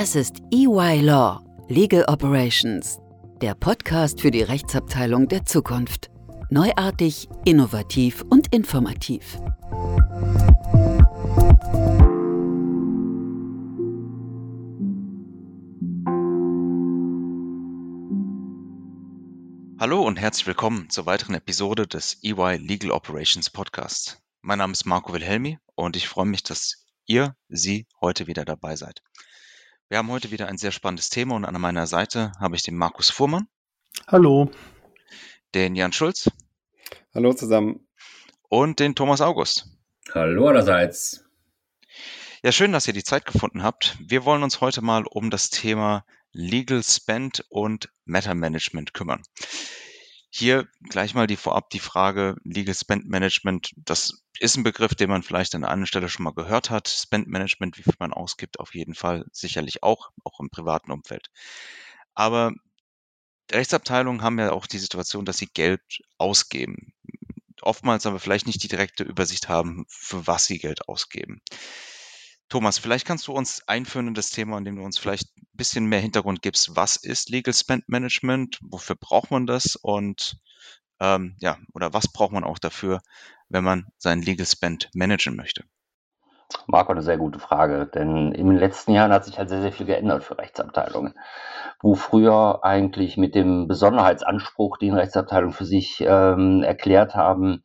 Das ist EY Law, Legal Operations, der Podcast für die Rechtsabteilung der Zukunft. Neuartig, innovativ und informativ. Hallo und herzlich willkommen zur weiteren Episode des EY Legal Operations Podcasts. Mein Name ist Marco Wilhelmi und ich freue mich, dass ihr, Sie heute wieder dabei seid. Wir haben heute wieder ein sehr spannendes Thema und an meiner Seite habe ich den Markus Fuhrmann. Hallo. Den Jan Schulz. Hallo zusammen. Und den Thomas August. Hallo allerseits. Ja, schön, dass ihr die Zeit gefunden habt. Wir wollen uns heute mal um das Thema Legal Spend und Meta Management kümmern. Hier gleich mal die vorab die Frage Legal Spend Management. Das ist ein Begriff, den man vielleicht an einer Stelle schon mal gehört hat. Spend Management, wie viel man ausgibt, auf jeden Fall sicherlich auch, auch im privaten Umfeld. Aber Rechtsabteilungen haben ja auch die Situation, dass sie Geld ausgeben. Oftmals aber vielleicht nicht die direkte Übersicht haben, für was sie Geld ausgeben. Thomas, vielleicht kannst du uns einführen in das Thema, indem du uns vielleicht ein bisschen mehr Hintergrund gibst. Was ist Legal Spend Management? Wofür braucht man das? Und ähm, ja, oder was braucht man auch dafür, wenn man seinen Legal Spend managen möchte? Marco, eine sehr gute Frage, denn in den letzten Jahren hat sich halt sehr, sehr viel geändert für Rechtsabteilungen. Wo früher eigentlich mit dem Besonderheitsanspruch, den Rechtsabteilungen für sich ähm, erklärt haben,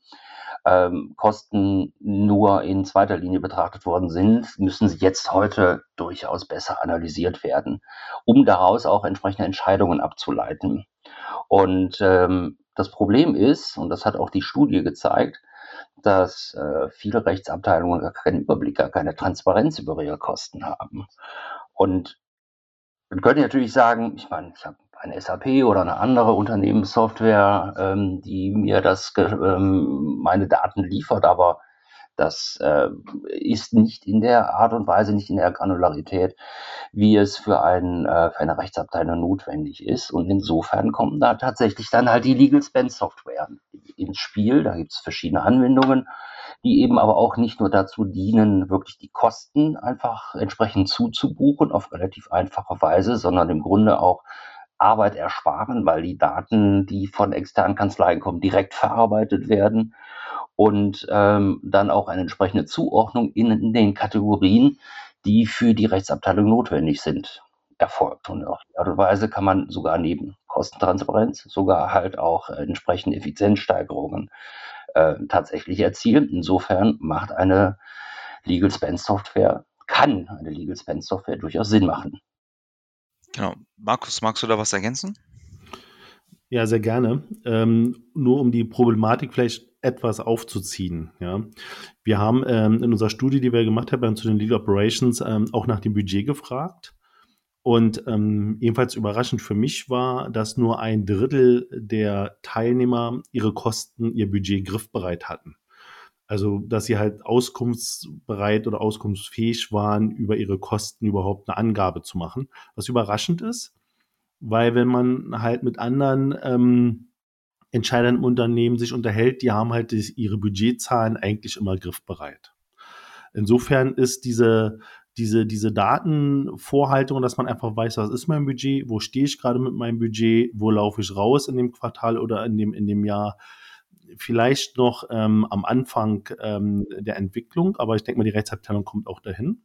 ähm, Kosten nur in zweiter Linie betrachtet worden sind, müssen sie jetzt heute durchaus besser analysiert werden, um daraus auch entsprechende Entscheidungen abzuleiten. Und ähm, das Problem ist, und das hat auch die Studie gezeigt, dass äh, viele Rechtsabteilungen gar keinen Überblick, gar keine Transparenz über ihre Kosten haben. Und man könnte natürlich sagen, ich meine, ich habe eine SAP oder eine andere Unternehmenssoftware, ähm, die mir das, ähm, meine Daten liefert, aber das äh, ist nicht in der Art und Weise, nicht in der Granularität, wie es für, ein, äh, für eine Rechtsabteilung notwendig ist. Und insofern kommen da tatsächlich dann halt die Legal Spend Software ins Spiel. Da gibt es verschiedene Anwendungen, die eben aber auch nicht nur dazu dienen, wirklich die Kosten einfach entsprechend zuzubuchen auf relativ einfache Weise, sondern im Grunde auch Arbeit ersparen, weil die Daten, die von externen Kanzleien kommen, direkt verarbeitet werden und ähm, dann auch eine entsprechende Zuordnung in, in, den Kategorien, die für die Rechtsabteilung notwendig sind, erfolgt. Und auf die Art und Weise kann man sogar neben Kostentransparenz sogar halt auch entsprechende Effizienzsteigerungen äh, tatsächlich erzielen. Insofern macht eine Legal Spend Software, kann eine Legal Spend Software durchaus Sinn machen. Genau. Markus, magst du da was ergänzen? Ja, sehr gerne. Ähm, nur um die Problematik vielleicht etwas aufzuziehen. Ja. Wir haben ähm, in unserer Studie, die wir gemacht haben zu den Legal Operations, ähm, auch nach dem Budget gefragt. Und ähm, ebenfalls überraschend für mich war, dass nur ein Drittel der Teilnehmer ihre Kosten, ihr Budget griffbereit hatten. Also, dass sie halt auskunftsbereit oder auskunftsfähig waren, über ihre Kosten überhaupt eine Angabe zu machen. Was überraschend ist, weil wenn man halt mit anderen ähm, Entscheidern im Unternehmen sich unterhält, die haben halt ihre Budgetzahlen eigentlich immer griffbereit. Insofern ist diese, diese, diese Datenvorhaltung, dass man einfach weiß, was ist mein Budget, wo stehe ich gerade mit meinem Budget, wo laufe ich raus in dem Quartal oder in dem, in dem Jahr, vielleicht noch ähm, am Anfang ähm, der Entwicklung, aber ich denke mal, die Rechtsabteilung kommt auch dahin.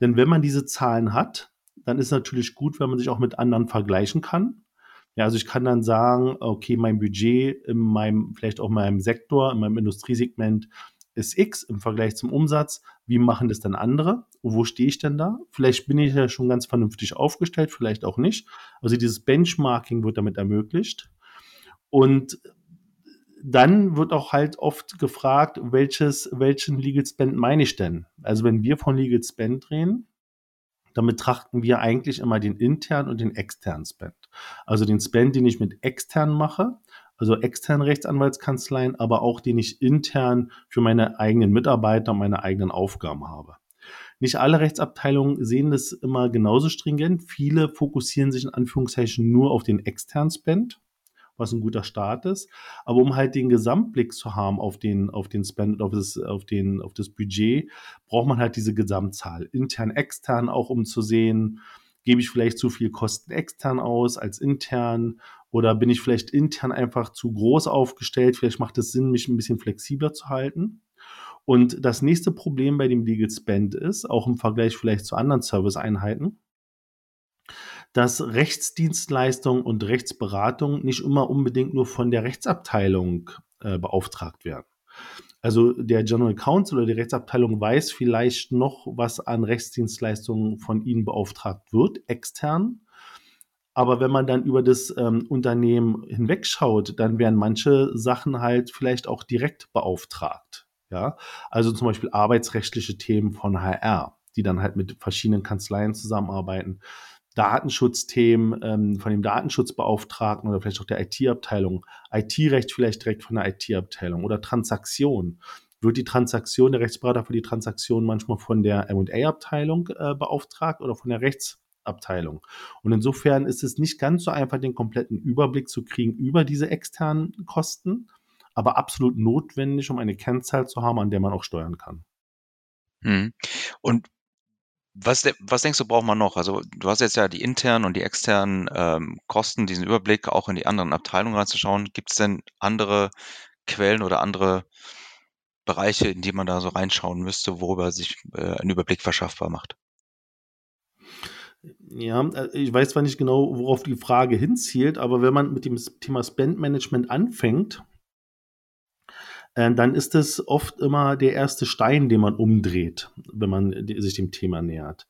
Denn wenn man diese Zahlen hat, dann ist natürlich gut, wenn man sich auch mit anderen vergleichen kann. Ja, also ich kann dann sagen, okay, mein Budget in meinem, vielleicht auch in meinem Sektor, in meinem Industriesegment ist X im Vergleich zum Umsatz. Wie machen das dann andere? Wo stehe ich denn da? Vielleicht bin ich ja schon ganz vernünftig aufgestellt, vielleicht auch nicht. Also dieses Benchmarking wird damit ermöglicht. Und dann wird auch halt oft gefragt, welches, welchen Legal Spend meine ich denn? Also wenn wir von Legal Spend reden, dann betrachten wir eigentlich immer den internen und den externen Spend. Also den Spend, den ich mit extern mache, also externen Rechtsanwaltskanzleien, aber auch den ich intern für meine eigenen Mitarbeiter und meine eigenen Aufgaben habe. Nicht alle Rechtsabteilungen sehen das immer genauso stringent. Viele fokussieren sich in Anführungszeichen nur auf den externen Spend was ein guter Start ist. Aber um halt den Gesamtblick zu haben auf den, auf den Spend, auf das, auf den, auf das Budget, braucht man halt diese Gesamtzahl. Intern, extern auch, um zu sehen, Gebe ich vielleicht zu viel Kosten extern aus als intern? Oder bin ich vielleicht intern einfach zu groß aufgestellt? Vielleicht macht es Sinn, mich ein bisschen flexibler zu halten. Und das nächste Problem bei dem Legal Spend ist, auch im Vergleich vielleicht zu anderen Serviceeinheiten, dass Rechtsdienstleistungen und Rechtsberatung nicht immer unbedingt nur von der Rechtsabteilung äh, beauftragt werden. Also der General Counsel oder die Rechtsabteilung weiß vielleicht noch, was an Rechtsdienstleistungen von ihnen beauftragt wird, extern. Aber wenn man dann über das ähm, Unternehmen hinwegschaut, dann werden manche Sachen halt vielleicht auch direkt beauftragt. Ja, also zum Beispiel arbeitsrechtliche Themen von HR, die dann halt mit verschiedenen Kanzleien zusammenarbeiten. Datenschutzthemen ähm, von dem Datenschutzbeauftragten oder vielleicht auch der IT-Abteilung, IT-Recht vielleicht direkt von der IT-Abteilung oder Transaktion. Wird die Transaktion, der Rechtsberater für die Transaktion manchmal von der M&A-Abteilung äh, beauftragt oder von der Rechtsabteilung? Und insofern ist es nicht ganz so einfach, den kompletten Überblick zu kriegen über diese externen Kosten, aber absolut notwendig, um eine Kennzahl zu haben, an der man auch steuern kann. Hm. Und was, was denkst du, braucht man noch? Also du hast jetzt ja die internen und die externen ähm, Kosten, diesen Überblick auch in die anderen Abteilungen reinzuschauen. Gibt es denn andere Quellen oder andere Bereiche, in die man da so reinschauen müsste, worüber sich äh, ein Überblick verschaffbar macht? Ja, äh, ich weiß zwar nicht genau, worauf die Frage hinzielt, aber wenn man mit dem Thema Spend Management anfängt, äh, dann ist es oft immer der erste Stein, den man umdreht, wenn man sich dem Thema nähert.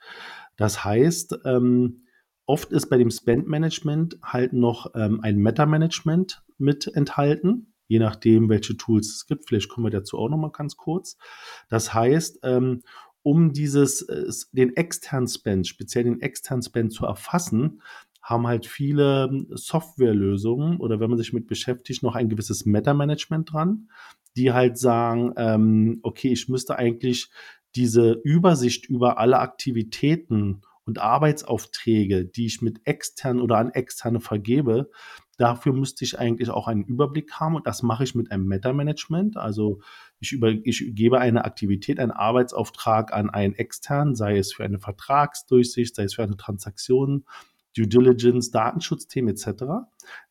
Das heißt, ähm, oft ist bei dem Spend Management halt noch ähm, ein Meta Management mit enthalten, je nachdem, welche Tools es gibt. Vielleicht kommen wir dazu auch noch mal ganz kurz. Das heißt, ähm, um dieses, äh, den externen Spend, speziell den externen Spend zu erfassen, haben halt viele Softwarelösungen oder wenn man sich mit beschäftigt, noch ein gewisses Meta-Management dran die halt sagen, ähm, okay, ich müsste eigentlich diese Übersicht über alle Aktivitäten und Arbeitsaufträge, die ich mit extern oder an externe vergebe, dafür müsste ich eigentlich auch einen Überblick haben und das mache ich mit einem Meta-Management. Also ich, über, ich gebe eine Aktivität, einen Arbeitsauftrag an einen externen, sei es für eine Vertragsdurchsicht, sei es für eine Transaktion, Due Diligence, Datenschutzthemen etc.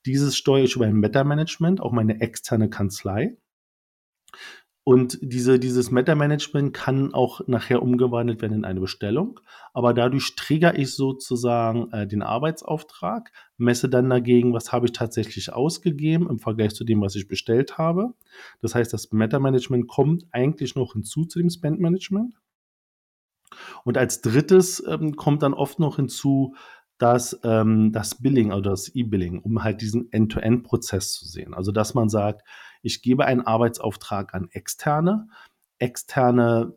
Dieses steuere ich über ein Meta-Management, auch meine externe Kanzlei. Und diese, dieses Meta-Management kann auch nachher umgewandelt werden in eine Bestellung. Aber dadurch trigger ich sozusagen äh, den Arbeitsauftrag, messe dann dagegen, was habe ich tatsächlich ausgegeben im Vergleich zu dem, was ich bestellt habe. Das heißt, das Meta-Management kommt eigentlich noch hinzu zu dem Spend-Management. Und als drittes ähm, kommt dann oft noch hinzu, dass ähm, das Billing oder das E-Billing, um halt diesen End-to-End-Prozess zu sehen. Also dass man sagt, ich gebe einen Arbeitsauftrag an Externe. Externe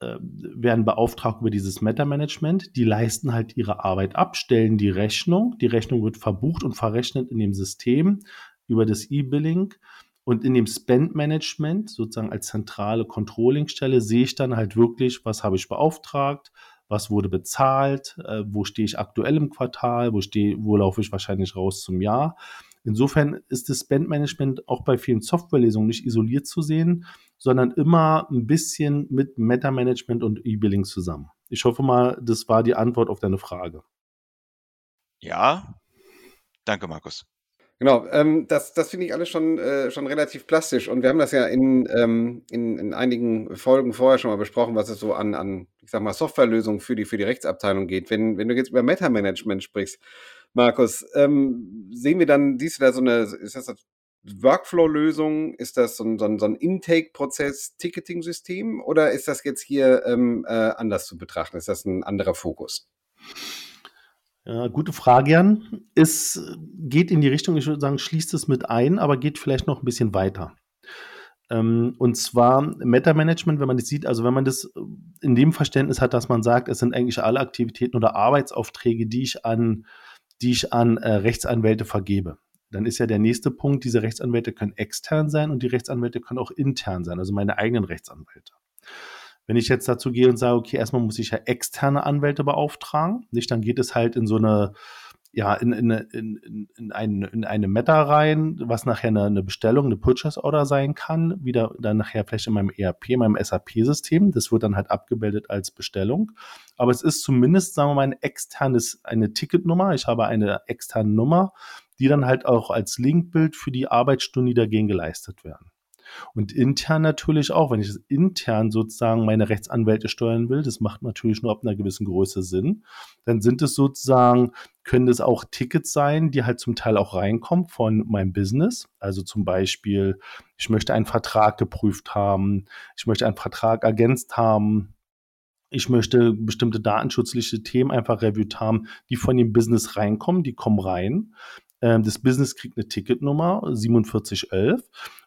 äh, werden beauftragt über dieses Meta-Management. Die leisten halt ihre Arbeit ab, stellen die Rechnung. Die Rechnung wird verbucht und verrechnet in dem System über das E-Billing. Und in dem Spend-Management, sozusagen als zentrale Controlling-Stelle, sehe ich dann halt wirklich, was habe ich beauftragt, was wurde bezahlt, äh, wo stehe ich aktuell im Quartal, wo, stehe, wo laufe ich wahrscheinlich raus zum Jahr. Insofern ist das Spend-Management auch bei vielen Softwarelesungen nicht isoliert zu sehen, sondern immer ein bisschen mit Meta-Management und E-Billing zusammen. Ich hoffe mal, das war die Antwort auf deine Frage. Ja, danke, Markus. Genau, ähm, das, das finde ich alles schon, äh, schon relativ plastisch. Und wir haben das ja in, ähm, in, in einigen Folgen vorher schon mal besprochen, was es so an, an ich sag mal, Softwarelösungen für die, für die Rechtsabteilung geht. Wenn, wenn du jetzt über Meta-Management sprichst, Markus, ähm, sehen wir dann, siehst du da so eine, ist das eine Workflow-Lösung? Ist das so ein, so ein, so ein Intake-Prozess, Ticketing-System? Oder ist das jetzt hier ähm, äh, anders zu betrachten? Ist das ein anderer Fokus? Ja, gute Frage, Jan. Es geht in die Richtung, ich würde sagen, schließt es mit ein, aber geht vielleicht noch ein bisschen weiter. Ähm, und zwar Meta-Management, wenn man das sieht, also wenn man das in dem Verständnis hat, dass man sagt, es sind eigentlich alle Aktivitäten oder Arbeitsaufträge, die ich an die ich an äh, Rechtsanwälte vergebe. Dann ist ja der nächste Punkt, diese Rechtsanwälte können extern sein und die Rechtsanwälte können auch intern sein, also meine eigenen Rechtsanwälte. Wenn ich jetzt dazu gehe und sage, okay, erstmal muss ich ja externe Anwälte beauftragen, nicht, dann geht es halt in so eine ja, in, in, in, in, ein, in eine Meta rein, was nachher eine, eine Bestellung, eine Purchase Order sein kann, wieder dann nachher vielleicht in meinem ERP, meinem SAP-System. Das wird dann halt abgebildet als Bestellung. Aber es ist zumindest, sagen wir mal, ein externes, eine Ticketnummer. Ich habe eine externe Nummer, die dann halt auch als Linkbild für die Arbeitsstunden, die dagegen geleistet werden. Und intern natürlich auch, wenn ich intern sozusagen meine Rechtsanwälte steuern will, das macht natürlich nur ab einer gewissen Größe Sinn, dann sind es sozusagen, können es auch Tickets sein, die halt zum Teil auch reinkommen von meinem Business. Also zum Beispiel, ich möchte einen Vertrag geprüft haben, ich möchte einen Vertrag ergänzt haben, ich möchte bestimmte datenschutzliche Themen einfach reviewt haben, die von dem Business reinkommen, die kommen rein. Ähm, das Business kriegt eine Ticketnummer 4711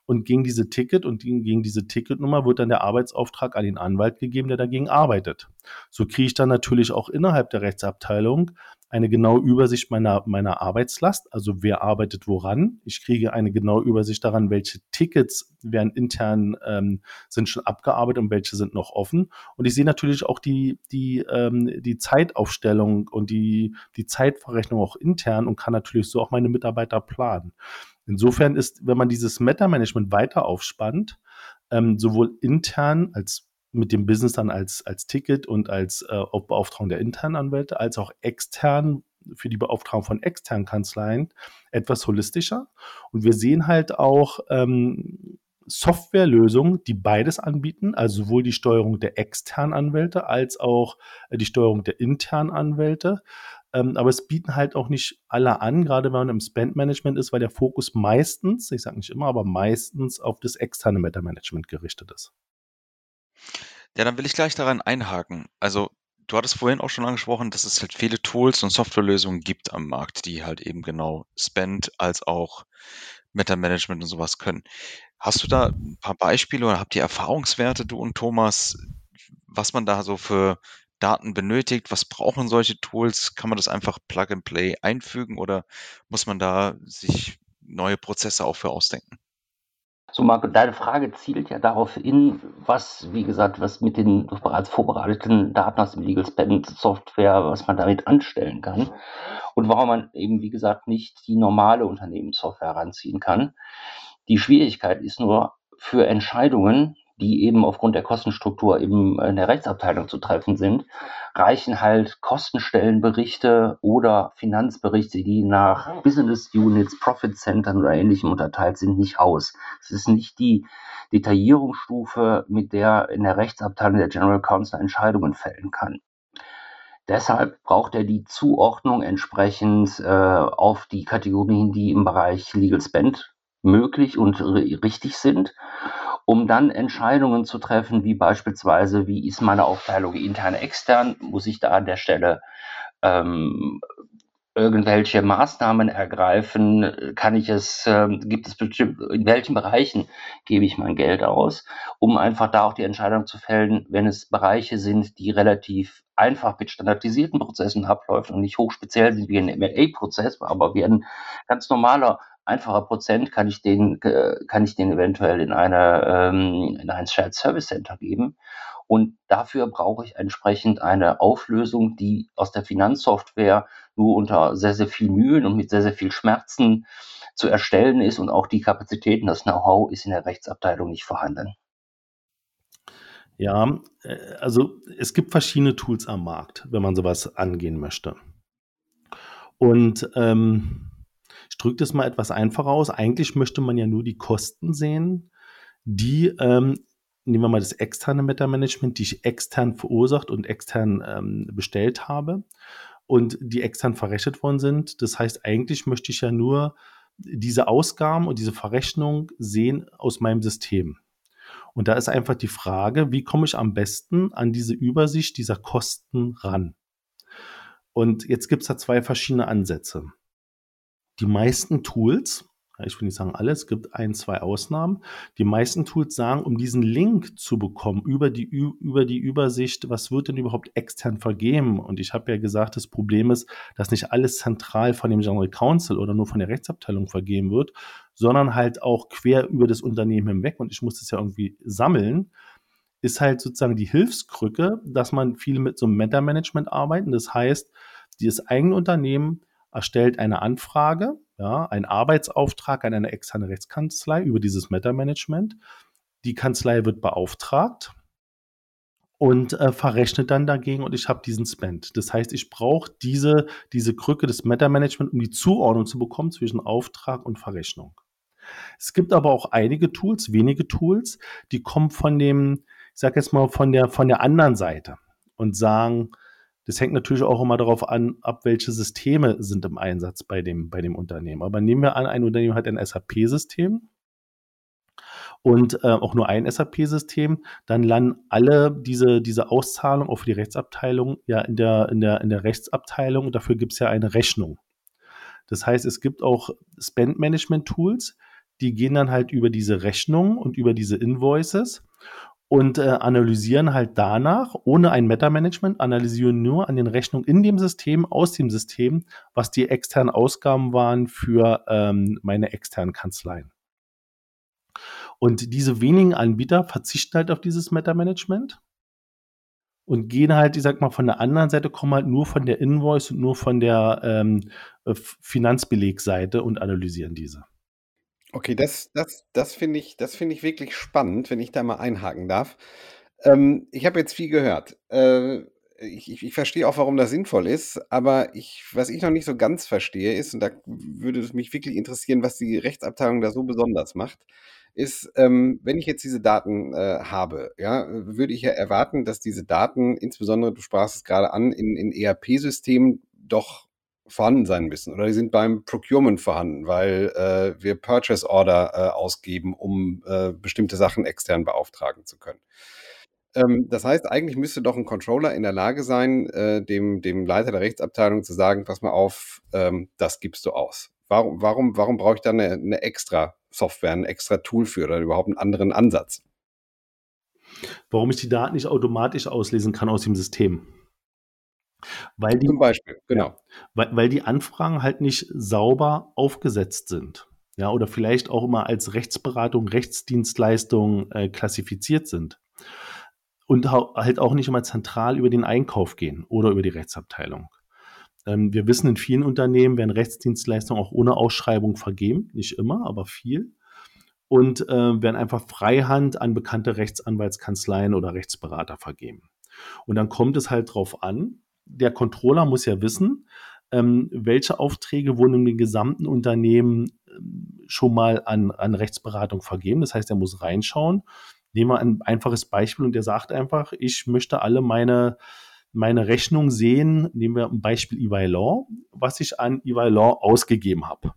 und gegen diese Ticket und gegen diese Ticketnummer wird dann der Arbeitsauftrag an den Anwalt gegeben, der dagegen arbeitet. So kriege ich dann natürlich auch innerhalb der Rechtsabteilung eine genaue Übersicht meiner, meiner Arbeitslast, also wer arbeitet woran. Ich kriege eine genaue Übersicht daran, welche Tickets werden intern ähm, sind schon abgearbeitet und welche sind noch offen. Und ich sehe natürlich auch die, die, ähm, die Zeitaufstellung und die, die Zeitverrechnung auch intern und kann natürlich so auch meine Mitarbeiter planen. Insofern ist, wenn man dieses Meta-Management weiter aufspannt, ähm, sowohl intern als mit dem Business dann als, als Ticket und als äh, Beauftragung der internen Anwälte, als auch extern für die Beauftragung von externen Kanzleien etwas holistischer. Und wir sehen halt auch ähm, Softwarelösungen, die beides anbieten, also sowohl die Steuerung der externen Anwälte als auch äh, die Steuerung der internen Anwälte. Ähm, aber es bieten halt auch nicht alle an, gerade wenn man im Spend-Management ist, weil der Fokus meistens, ich sage nicht immer, aber meistens auf das externe Meta-Management gerichtet ist. Ja, dann will ich gleich daran einhaken. Also, du hattest vorhin auch schon angesprochen, dass es halt viele Tools und Softwarelösungen gibt am Markt, die halt eben genau Spend als auch Meta-Management und sowas können. Hast du da ein paar Beispiele oder habt ihr Erfahrungswerte, du und Thomas, was man da so für Daten benötigt? Was brauchen solche Tools? Kann man das einfach Plug and Play einfügen oder muss man da sich neue Prozesse auch für ausdenken? So, Marco, deine Frage zielt ja darauf hin, was, wie gesagt, was mit den bereits vorbereiteten Daten aus dem Legal Spend Software, was man damit anstellen kann und warum man eben, wie gesagt, nicht die normale Unternehmenssoftware heranziehen kann. Die Schwierigkeit ist nur für Entscheidungen, die eben aufgrund der Kostenstruktur eben in der Rechtsabteilung zu treffen sind, reichen halt Kostenstellenberichte oder Finanzberichte, die nach Business Units, Profit Centern oder ähnlichem unterteilt sind, nicht aus. Es ist nicht die Detaillierungsstufe, mit der in der Rechtsabteilung der General Counsel Entscheidungen fällen kann. Deshalb braucht er die Zuordnung entsprechend äh, auf die Kategorien, die im Bereich Legal Spend möglich und richtig sind um dann Entscheidungen zu treffen, wie beispielsweise, wie ist meine Aufteilung intern, extern, muss ich da an der Stelle ähm, irgendwelche Maßnahmen ergreifen? Kann ich es, äh, gibt es bestimmt, in welchen Bereichen gebe ich mein Geld aus, um einfach da auch die Entscheidung zu fällen, wenn es Bereiche sind, die relativ einfach mit standardisierten Prozessen abläuft und nicht hochspeziell sind wie ein MLA-Prozess, aber wie ein ganz normaler einfacher Prozent kann ich den, äh, kann ich den eventuell in eine, ähm, in ein Shared Service Center geben. Und dafür brauche ich entsprechend eine Auflösung, die aus der Finanzsoftware nur unter sehr, sehr viel Mühen und mit sehr, sehr viel Schmerzen zu erstellen ist und auch die Kapazitäten, das Know-how ist in der Rechtsabteilung nicht vorhanden. Ja, äh, also es gibt verschiedene Tools am Markt, wenn man sowas angehen möchte. Und ähm, ich drücke das mal etwas einfacher aus. Eigentlich möchte man ja nur die Kosten sehen, die, ähm, nehmen wir mal das externe Meta-Management, die ich extern verursacht und extern ähm, bestellt habe und die extern verrechnet worden sind. Das heißt, eigentlich möchte ich ja nur diese Ausgaben und diese Verrechnung sehen aus meinem System. Und da ist einfach die Frage, wie komme ich am besten an diese Übersicht dieser Kosten ran? Und jetzt gibt es da zwei verschiedene Ansätze die meisten Tools, ich will nicht sagen alle, es gibt ein, zwei Ausnahmen. Die meisten Tools sagen, um diesen Link zu bekommen über die, über die Übersicht, was wird denn überhaupt extern vergeben? Und ich habe ja gesagt, das Problem ist, dass nicht alles zentral von dem General Counsel oder nur von der Rechtsabteilung vergeben wird, sondern halt auch quer über das Unternehmen hinweg. Und ich muss das ja irgendwie sammeln. Ist halt sozusagen die Hilfskrücke, dass man viel mit so einem Meta-Management arbeiten. Das heißt, das eigene Unternehmen erstellt eine Anfrage, ja, einen Arbeitsauftrag an eine externe Rechtskanzlei über dieses Meta-Management. Die Kanzlei wird beauftragt und äh, verrechnet dann dagegen und ich habe diesen Spend. Das heißt, ich brauche diese, diese Krücke des Meta-Management, um die Zuordnung zu bekommen zwischen Auftrag und Verrechnung. Es gibt aber auch einige Tools, wenige Tools, die kommen von dem, ich sage jetzt mal, von der, von der anderen Seite und sagen, das hängt natürlich auch immer darauf an, ab welche Systeme sind im Einsatz bei dem, bei dem Unternehmen. Aber nehmen wir an, ein Unternehmen hat ein SAP-System und äh, auch nur ein SAP-System, dann landen alle diese, diese Auszahlungen auch für die Rechtsabteilung ja in der, in der, in der Rechtsabteilung und dafür gibt es ja eine Rechnung. Das heißt, es gibt auch Spend-Management-Tools, die gehen dann halt über diese Rechnung und über diese Invoices und äh, analysieren halt danach, ohne ein Meta-Management, analysieren nur an den Rechnungen in dem System, aus dem System, was die externen Ausgaben waren für ähm, meine externen Kanzleien. Und diese wenigen Anbieter verzichten halt auf dieses Meta-Management und gehen halt, ich sag mal, von der anderen Seite, kommen halt nur von der Invoice und nur von der ähm, Finanzbelegseite und analysieren diese. Okay, das das das finde ich das finde ich wirklich spannend, wenn ich da mal einhaken darf. Ähm, ich habe jetzt viel gehört. Äh, ich ich ich verstehe auch, warum das sinnvoll ist, aber ich was ich noch nicht so ganz verstehe, ist und da würde es mich wirklich interessieren, was die Rechtsabteilung da so besonders macht, ist, ähm, wenn ich jetzt diese Daten, äh, habe, ja, würde ich ja erwarten, dass diese Daten, insbesondere du sprachst es gerade an, in in ERP-Systemen doch vorhanden sein müssen oder die sind beim Procurement vorhanden, weil äh, wir Purchase Order äh, ausgeben, um äh, bestimmte Sachen extern beauftragen zu können. Ähm, das heißt, eigentlich müsste doch ein Controller in der Lage sein, äh, dem, dem Leiter der Rechtsabteilung zu sagen, pass mal auf, ähm, das gibst du aus. Warum, warum, warum brauche ich da eine, eine extra Software, ein extra Tool für oder überhaupt einen anderen Ansatz? Warum ich die Daten nicht automatisch auslesen kann aus dem System. Weil die, Zum Beispiel, genau. Ja, weil, weil die Anfragen halt nicht sauber aufgesetzt sind. Ja, oder vielleicht auch immer als Rechtsberatung, Rechtsdienstleistung äh, klassifiziert sind. Und halt auch nicht immer zentral über den Einkauf gehen oder über die Rechtsabteilung. Ähm, wir wissen, in vielen Unternehmen werden Rechtsdienstleistungen auch ohne Ausschreibung vergeben. Nicht immer, aber viel. Und äh, werden einfach Freihand an bekannte Rechtsanwaltskanzleien oder Rechtsberater vergeben. Und dann kommt es halt drauf an, der Controller muss ja wissen, ähm, welche Aufträge wurden in den gesamten Unternehmen ähm, schon mal an, an Rechtsberatung vergeben. Das heißt, er muss reinschauen. Nehmen wir ein einfaches Beispiel und der sagt einfach, ich möchte alle meine, meine Rechnung sehen. Nehmen wir ein Beispiel EY Law, was ich an EY Law ausgegeben habe.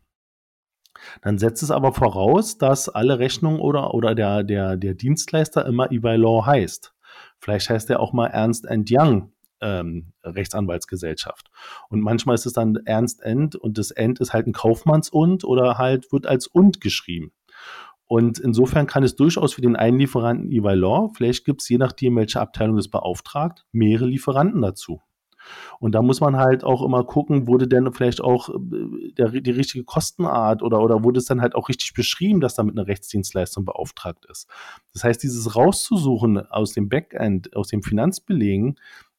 Dann setzt es aber voraus, dass alle Rechnungen oder, oder der, der, der Dienstleister immer EY Law heißt. Vielleicht heißt er auch mal Ernst Young ähm, Rechtsanwaltsgesellschaft. Und manchmal ist es dann Ernst End und das End ist halt ein Kaufmanns-Und oder halt wird als Und geschrieben. Und insofern kann es durchaus für den einen Lieferanten EY Law, vielleicht gibt es je nachdem, welche Abteilung das beauftragt, mehrere Lieferanten dazu. Und da muss man halt auch immer gucken, wurde denn vielleicht auch äh, der, die richtige Kostenart oder, oder wurde es dann halt auch richtig beschrieben, dass damit eine Rechtsdienstleistung beauftragt ist. Das heißt, dieses rauszusuchen aus dem Backend, aus dem Finanzbelegen,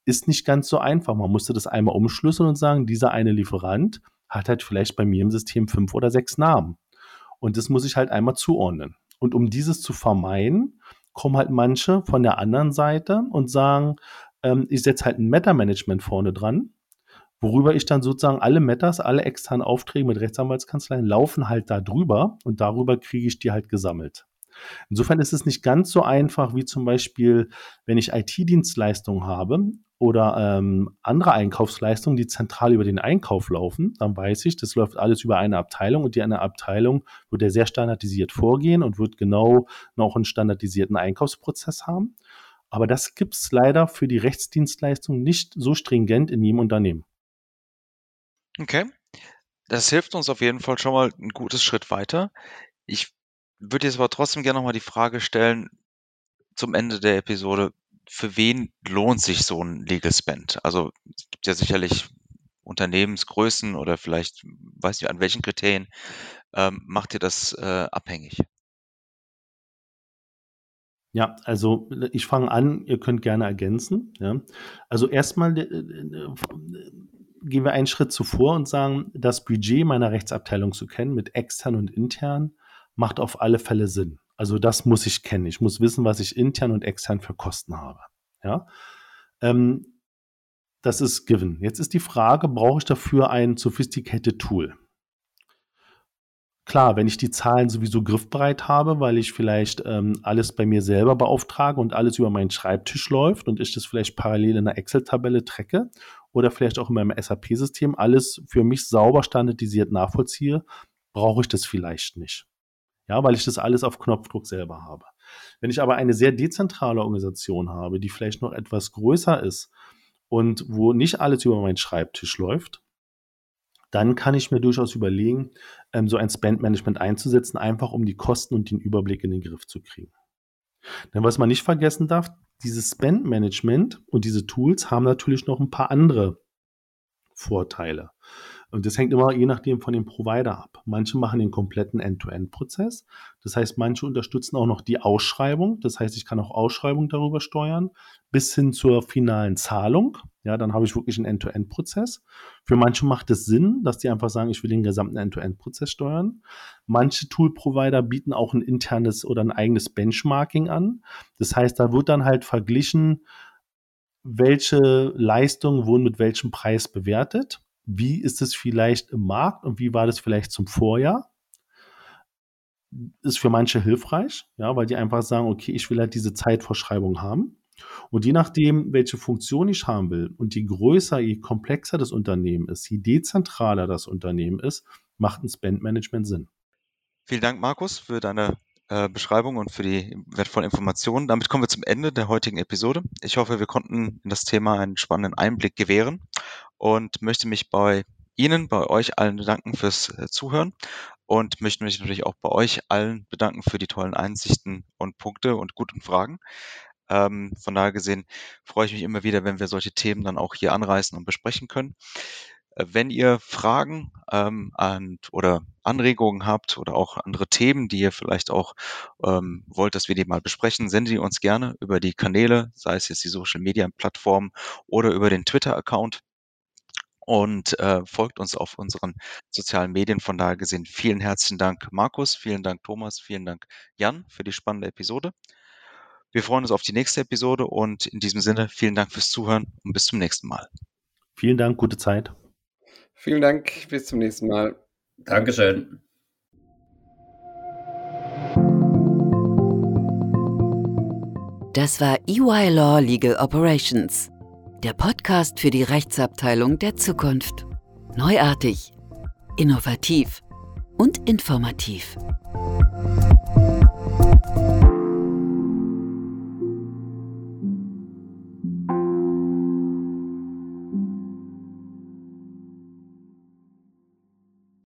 ist nicht ganz so einfach. Man musste das einmal umschlüsseln und sagen, dieser eine Lieferant hat halt vielleicht bei mir im System fünf oder sechs Namen. Und das muss ich halt einmal zuordnen. Und um dieses zu vermeiden, kommen halt manche von der anderen Seite und sagen, ähm, ich setze halt ein Meta-Management vorne dran, worüber ich dann sozusagen alle Metas, alle externen Aufträge mit Rechtsanwaltskanzleien laufen halt da drüber und darüber kriege ich die halt gesammelt. Insofern ist es nicht ganz so einfach wie zum Beispiel, wenn ich IT-Dienstleistungen habe oder ähm, andere Einkaufsleistungen, die zentral über den Einkauf laufen, dann weiß ich, das läuft alles über eine Abteilung und die eine Abteilung wird ja sehr standardisiert vorgehen und wird genau noch einen standardisierten Einkaufsprozess haben. Aber das gibt es leider für die Rechtsdienstleistung nicht so stringent in jedem Unternehmen. Okay. Das hilft uns auf jeden Fall schon mal ein gutes Schritt weiter. Ich würde jetzt aber trotzdem gerne nochmal die Frage stellen, zum Ende der Episode, für wen lohnt sich so ein Legal Spend? Also es gibt ja sicherlich Unternehmensgrößen oder vielleicht, weiß nicht, an welchen Kriterien ähm, macht ihr das äh, abhängig? Ja, also ich fange an, ihr könnt gerne ergänzen. Ja. Also erstmal äh, äh, gehen wir einen Schritt zuvor und sagen, das Budget meiner Rechtsabteilung zu kennen mit extern und intern macht auf alle Fälle Sinn. Also das muss ich kennen. Ich muss wissen, was ich intern und extern für Kosten habe. Ja. Ähm, das ist given. Jetzt ist die Frage, brauche ich dafür ein sophisticated Tool? Klar, wenn ich die Zahlen sowieso griffbereit habe, weil ich vielleicht ähm, alles bei mir selber beauftrage und alles über meinen Schreibtisch läuft und ich das vielleicht parallel in einer Excel-Tabelle trecke oder vielleicht auch in meinem SAP-System alles für mich sauber standardisiert nachvollziehe, brauche ich das vielleicht nicht. Ja, weil ich das alles auf Knopfdruck selber habe. Wenn ich aber eine sehr dezentrale Organisation habe, die vielleicht noch etwas größer ist und wo nicht alles über meinen Schreibtisch läuft, dann kann ich mir durchaus überlegen, ähm, so ein Spend-Management einzusetzen, einfach um die Kosten und den Überblick in den Griff zu kriegen. Denn was man nicht vergessen darf, dieses Spend-Management und diese Tools haben natürlich noch ein paar andere Vorteile. Und das hängt immer je nachdem von dem Provider ab. Manche machen den kompletten End-to-End-Prozess. Das heißt, manche unterstützen auch noch die Ausschreibung. Das heißt, ich kann auch Ausschreibung darüber steuern, bis hin zur finalen Zahlung. Ja, dann habe ich wirklich einen End-to-End-Prozess. Für manche macht es Sinn, dass die einfach sagen, ich will den gesamten End-to-End-Prozess steuern. Manche Tool-Provider bieten auch ein internes oder ein eigenes Benchmarking an. Das heißt, da wird dann halt verglichen, welche Leistungen wurden mit welchem Preis bewertet wie ist es vielleicht im Markt und wie war das vielleicht zum Vorjahr? Ist für manche hilfreich, ja, weil die einfach sagen, okay, ich will halt diese Zeitvorschreibung haben. Und je nachdem, welche Funktion ich haben will und je größer, je komplexer das Unternehmen ist, je dezentraler das Unternehmen ist, macht ein Spend-Management Sinn. Vielen Dank, Markus, für deine äh, Beschreibung und für die wertvollen Informationen. Damit kommen wir zum Ende der heutigen Episode. Ich hoffe, wir konnten in das Thema einen spannenden Einblick gewähren und möchte mich bei Ihnen, bei euch allen bedanken fürs äh, Zuhören und möchte mich natürlich auch bei euch allen bedanken für die tollen Einsichten und Punkte und guten Fragen. Ähm, von daher gesehen freue ich mich immer wieder, wenn wir solche Themen dann auch hier anreißen und besprechen können. Äh, wenn ihr Fragen ähm, an, oder Anregungen habt oder auch andere Themen, die ihr vielleicht auch ähm, wollt, dass wir die mal besprechen, sendet die uns gerne über die Kanäle, sei es jetzt die Social Media Plattformen oder über den Twitter-Account und äh, folgt uns auf unseren sozialen Medien. Von daher gesehen, vielen herzlichen Dank, Markus, vielen Dank, Thomas, vielen Dank, Jan, für die spannende Episode. Wir freuen uns auf die nächste Episode und in diesem Sinne vielen Dank fürs Zuhören und bis zum nächsten Mal. Vielen Dank, gute Zeit. Vielen Dank, bis zum nächsten Mal. Dankeschön. Das war EY Law Legal Operations, der Podcast für die Rechtsabteilung der Zukunft. Neuartig, innovativ und informativ.